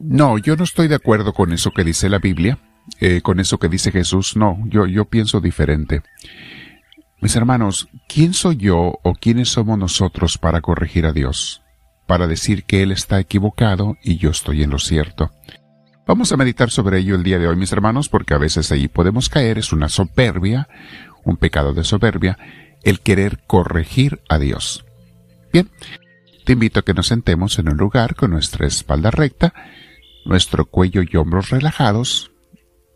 No, yo no estoy de acuerdo con eso que dice la Biblia, eh, con eso que dice Jesús. No, yo, yo pienso diferente. Mis hermanos, ¿quién soy yo o quiénes somos nosotros para corregir a Dios? Para decir que Él está equivocado y yo estoy en lo cierto. Vamos a meditar sobre ello el día de hoy, mis hermanos, porque a veces ahí podemos caer, es una soberbia, un pecado de soberbia, el querer corregir a Dios. Bien, te invito a que nos sentemos en un lugar con nuestra espalda recta, nuestro cuello y hombros relajados,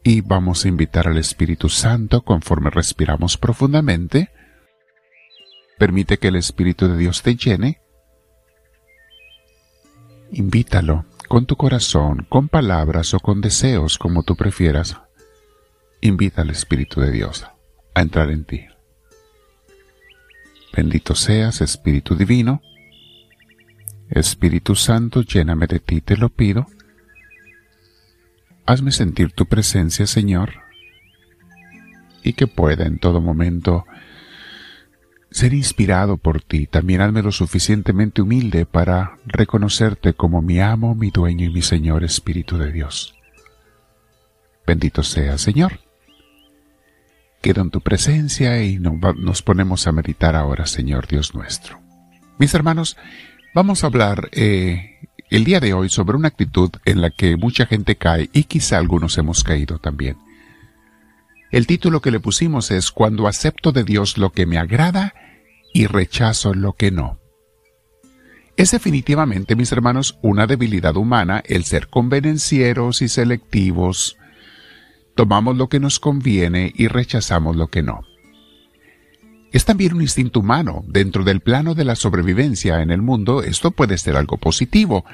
y vamos a invitar al Espíritu Santo conforme respiramos profundamente. Permite que el Espíritu de Dios te llene. Invítalo con tu corazón, con palabras o con deseos, como tú prefieras. Invita al Espíritu de Dios a entrar en ti. Bendito seas, Espíritu Divino. Espíritu Santo, lléname de ti, te lo pido. Hazme sentir tu presencia, Señor, y que pueda en todo momento ser inspirado por ti. También hazme lo suficientemente humilde para reconocerte como mi amo, mi dueño y mi Señor Espíritu de Dios. Bendito sea, Señor. Quedo en tu presencia y nos ponemos a meditar ahora, Señor Dios nuestro. Mis hermanos, vamos a hablar eh, el día de hoy sobre una actitud en la que mucha gente cae y quizá algunos hemos caído también. El título que le pusimos es Cuando acepto de Dios lo que me agrada y rechazo lo que no. Es definitivamente, mis hermanos, una debilidad humana el ser convenencieros y selectivos. Tomamos lo que nos conviene y rechazamos lo que no. Es también un instinto humano. Dentro del plano de la sobrevivencia en el mundo, esto puede ser algo positivo.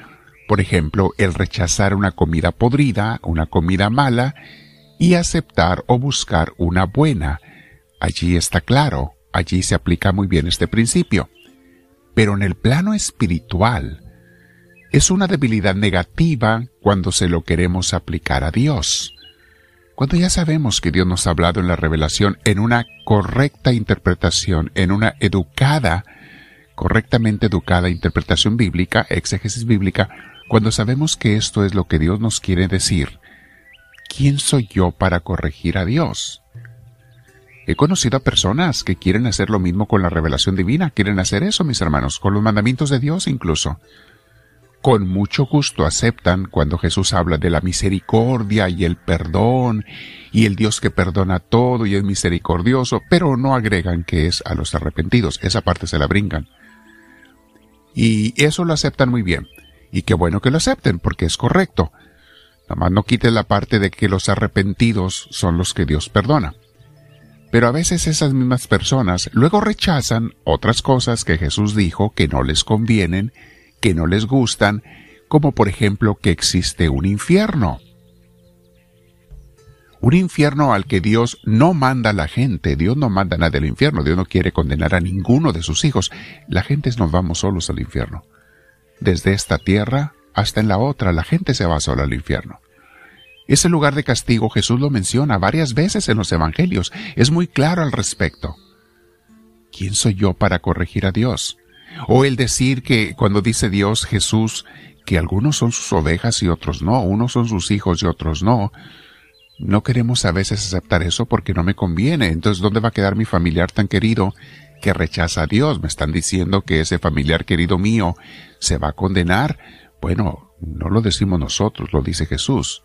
Por ejemplo, el rechazar una comida podrida, una comida mala, y aceptar o buscar una buena. Allí está claro, allí se aplica muy bien este principio. Pero en el plano espiritual, es una debilidad negativa cuando se lo queremos aplicar a Dios. Cuando ya sabemos que Dios nos ha hablado en la revelación en una correcta interpretación, en una educada, correctamente educada interpretación bíblica, exégesis bíblica, cuando sabemos que esto es lo que Dios nos quiere decir, ¿quién soy yo para corregir a Dios? He conocido a personas que quieren hacer lo mismo con la revelación divina, quieren hacer eso, mis hermanos, con los mandamientos de Dios incluso con mucho gusto aceptan cuando Jesús habla de la misericordia y el perdón y el Dios que perdona todo y es misericordioso, pero no agregan que es a los arrepentidos, esa parte se la brincan. Y eso lo aceptan muy bien. Y qué bueno que lo acepten, porque es correcto. Nada más no quite la parte de que los arrepentidos son los que Dios perdona. Pero a veces esas mismas personas luego rechazan otras cosas que Jesús dijo que no les convienen que no les gustan, como por ejemplo que existe un infierno. Un infierno al que Dios no manda a la gente, Dios no manda a nadie al infierno, Dios no quiere condenar a ninguno de sus hijos, la gente nos vamos solos al infierno. Desde esta tierra hasta en la otra, la gente se va sola al infierno. Ese lugar de castigo Jesús lo menciona varias veces en los Evangelios, es muy claro al respecto. ¿Quién soy yo para corregir a Dios? O el decir que cuando dice Dios Jesús que algunos son sus ovejas y otros no, unos son sus hijos y otros no. No queremos a veces aceptar eso porque no me conviene. Entonces, ¿dónde va a quedar mi familiar tan querido que rechaza a Dios? Me están diciendo que ese familiar querido mío se va a condenar. Bueno, no lo decimos nosotros, lo dice Jesús.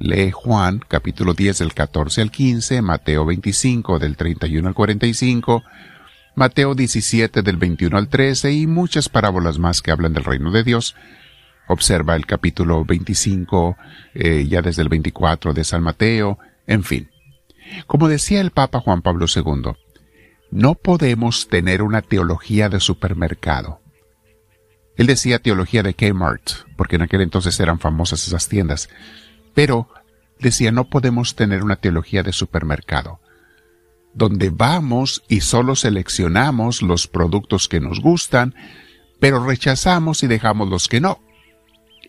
Lee Juan capítulo 10 del 14 al 15, Mateo 25 del 31 al 45, Mateo 17 del 21 al 13 y muchas parábolas más que hablan del reino de Dios. Observa el capítulo 25, eh, ya desde el 24 de San Mateo, en fin. Como decía el Papa Juan Pablo II, no podemos tener una teología de supermercado. Él decía teología de Kmart, porque en aquel entonces eran famosas esas tiendas. Pero decía, no podemos tener una teología de supermercado donde vamos y solo seleccionamos los productos que nos gustan, pero rechazamos y dejamos los que no.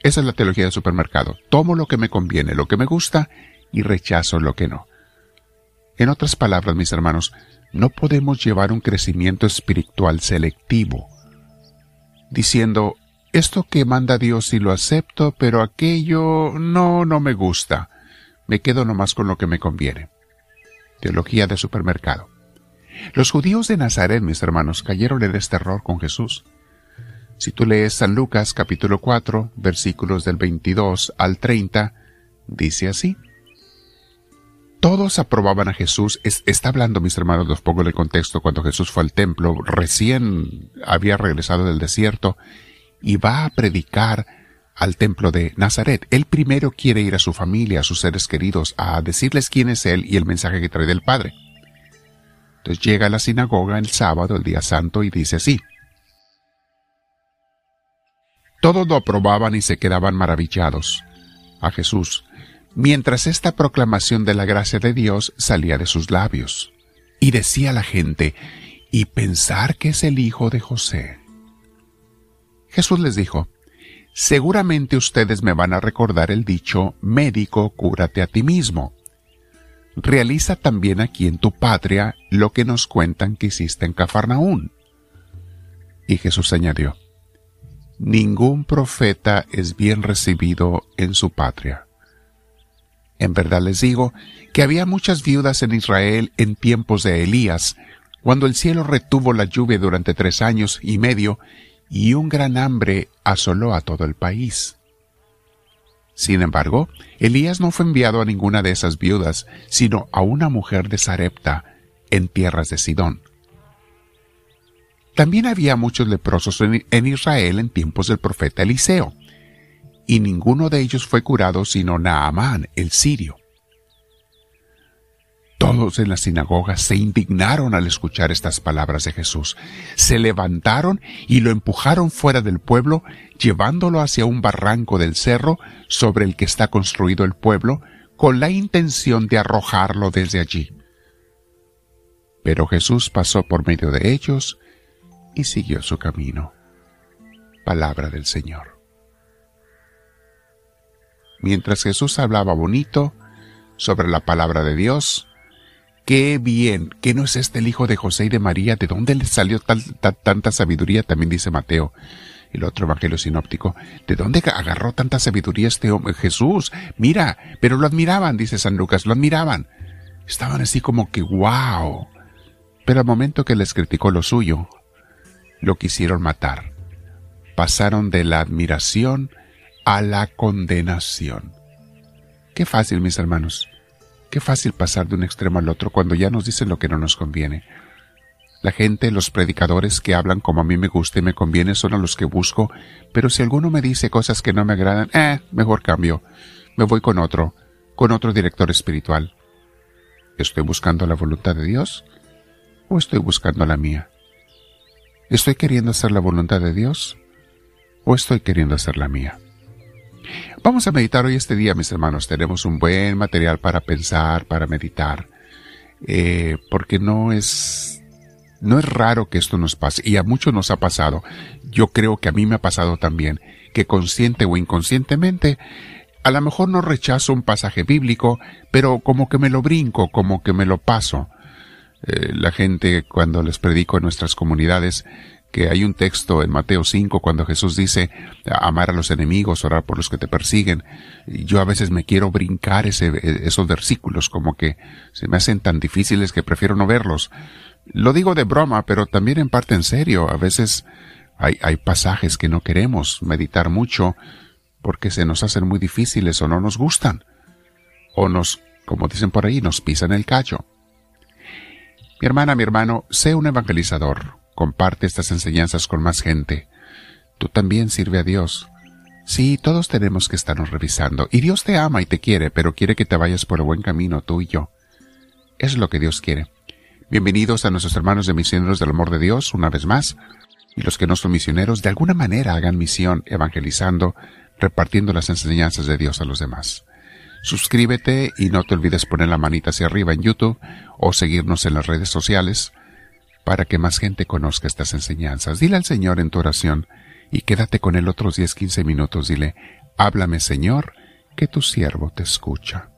Esa es la teología del supermercado. Tomo lo que me conviene, lo que me gusta, y rechazo lo que no. En otras palabras, mis hermanos, no podemos llevar un crecimiento espiritual selectivo, diciendo, esto que manda Dios sí lo acepto, pero aquello no, no me gusta. Me quedo nomás con lo que me conviene. Teología de supermercado. Los judíos de Nazaret, mis hermanos, cayeron en este error con Jesús. Si tú lees San Lucas capítulo 4, versículos del 22 al 30, dice así. Todos aprobaban a Jesús. está hablando, mis hermanos, los pongo en el contexto, cuando Jesús fue al templo, recién había regresado del desierto y va a predicar al templo de Nazaret. Él primero quiere ir a su familia, a sus seres queridos, a decirles quién es Él y el mensaje que trae del Padre. Entonces llega a la sinagoga el sábado, el día santo, y dice así. Todos lo aprobaban y se quedaban maravillados a Jesús mientras esta proclamación de la gracia de Dios salía de sus labios. Y decía la gente, y pensar que es el hijo de José. Jesús les dijo, seguramente ustedes me van a recordar el dicho, médico, cúrate a ti mismo. Realiza también aquí en tu patria lo que nos cuentan que hiciste en Cafarnaún. Y Jesús añadió, ningún profeta es bien recibido en su patria. En verdad les digo que había muchas viudas en Israel en tiempos de Elías, cuando el cielo retuvo la lluvia durante tres años y medio, y un gran hambre asoló a todo el país. Sin embargo, Elías no fue enviado a ninguna de esas viudas, sino a una mujer de Sarepta, en tierras de Sidón. También había muchos leprosos en Israel en tiempos del profeta Eliseo y ninguno de ellos fue curado sino Naamán, el sirio. Todos en la sinagoga se indignaron al escuchar estas palabras de Jesús. Se levantaron y lo empujaron fuera del pueblo, llevándolo hacia un barranco del cerro sobre el que está construido el pueblo, con la intención de arrojarlo desde allí. Pero Jesús pasó por medio de ellos y siguió su camino. Palabra del Señor. Mientras Jesús hablaba bonito sobre la palabra de Dios, qué bien, que no es este el hijo de José y de María, de dónde le salió tanta sabiduría, también dice Mateo, el otro evangelio sinóptico, ¿de dónde agarró tanta sabiduría este hombre? Jesús, mira, pero lo admiraban, dice San Lucas, lo admiraban. Estaban así como que, wow. Pero al momento que les criticó lo suyo, lo quisieron matar. Pasaron de la admiración a la condenación. Qué fácil, mis hermanos. Qué fácil pasar de un extremo al otro cuando ya nos dicen lo que no nos conviene. La gente, los predicadores que hablan como a mí me gusta y me conviene son a los que busco, pero si alguno me dice cosas que no me agradan, eh, mejor cambio. Me voy con otro, con otro director espiritual. ¿Estoy buscando la voluntad de Dios o estoy buscando la mía? ¿Estoy queriendo hacer la voluntad de Dios o estoy queriendo hacer la mía? Vamos a meditar hoy este día, mis hermanos. Tenemos un buen material para pensar, para meditar, eh, porque no es, no es raro que esto nos pase, y a muchos nos ha pasado. Yo creo que a mí me ha pasado también, que consciente o inconscientemente, a lo mejor no rechazo un pasaje bíblico, pero como que me lo brinco, como que me lo paso. Eh, la gente cuando les predico en nuestras comunidades que hay un texto en Mateo 5 cuando Jesús dice amar a los enemigos, orar por los que te persiguen. Yo a veces me quiero brincar ese, esos versículos como que se me hacen tan difíciles que prefiero no verlos. Lo digo de broma, pero también en parte en serio. A veces hay, hay pasajes que no queremos meditar mucho porque se nos hacen muy difíciles o no nos gustan. O nos, como dicen por ahí, nos pisan el callo. Mi hermana, mi hermano, sé un evangelizador Comparte estas enseñanzas con más gente. Tú también sirve a Dios. Sí, todos tenemos que estarnos revisando. Y Dios te ama y te quiere, pero quiere que te vayas por el buen camino, tú y yo. Es lo que Dios quiere. Bienvenidos a nuestros hermanos de misioneros del amor de Dios, una vez más. Y los que no son misioneros, de alguna manera hagan misión evangelizando, repartiendo las enseñanzas de Dios a los demás. Suscríbete y no te olvides poner la manita hacia arriba en YouTube o seguirnos en las redes sociales para que más gente conozca estas enseñanzas. Dile al Señor en tu oración y quédate con él otros 10-15 minutos. Dile, háblame Señor, que tu siervo te escucha.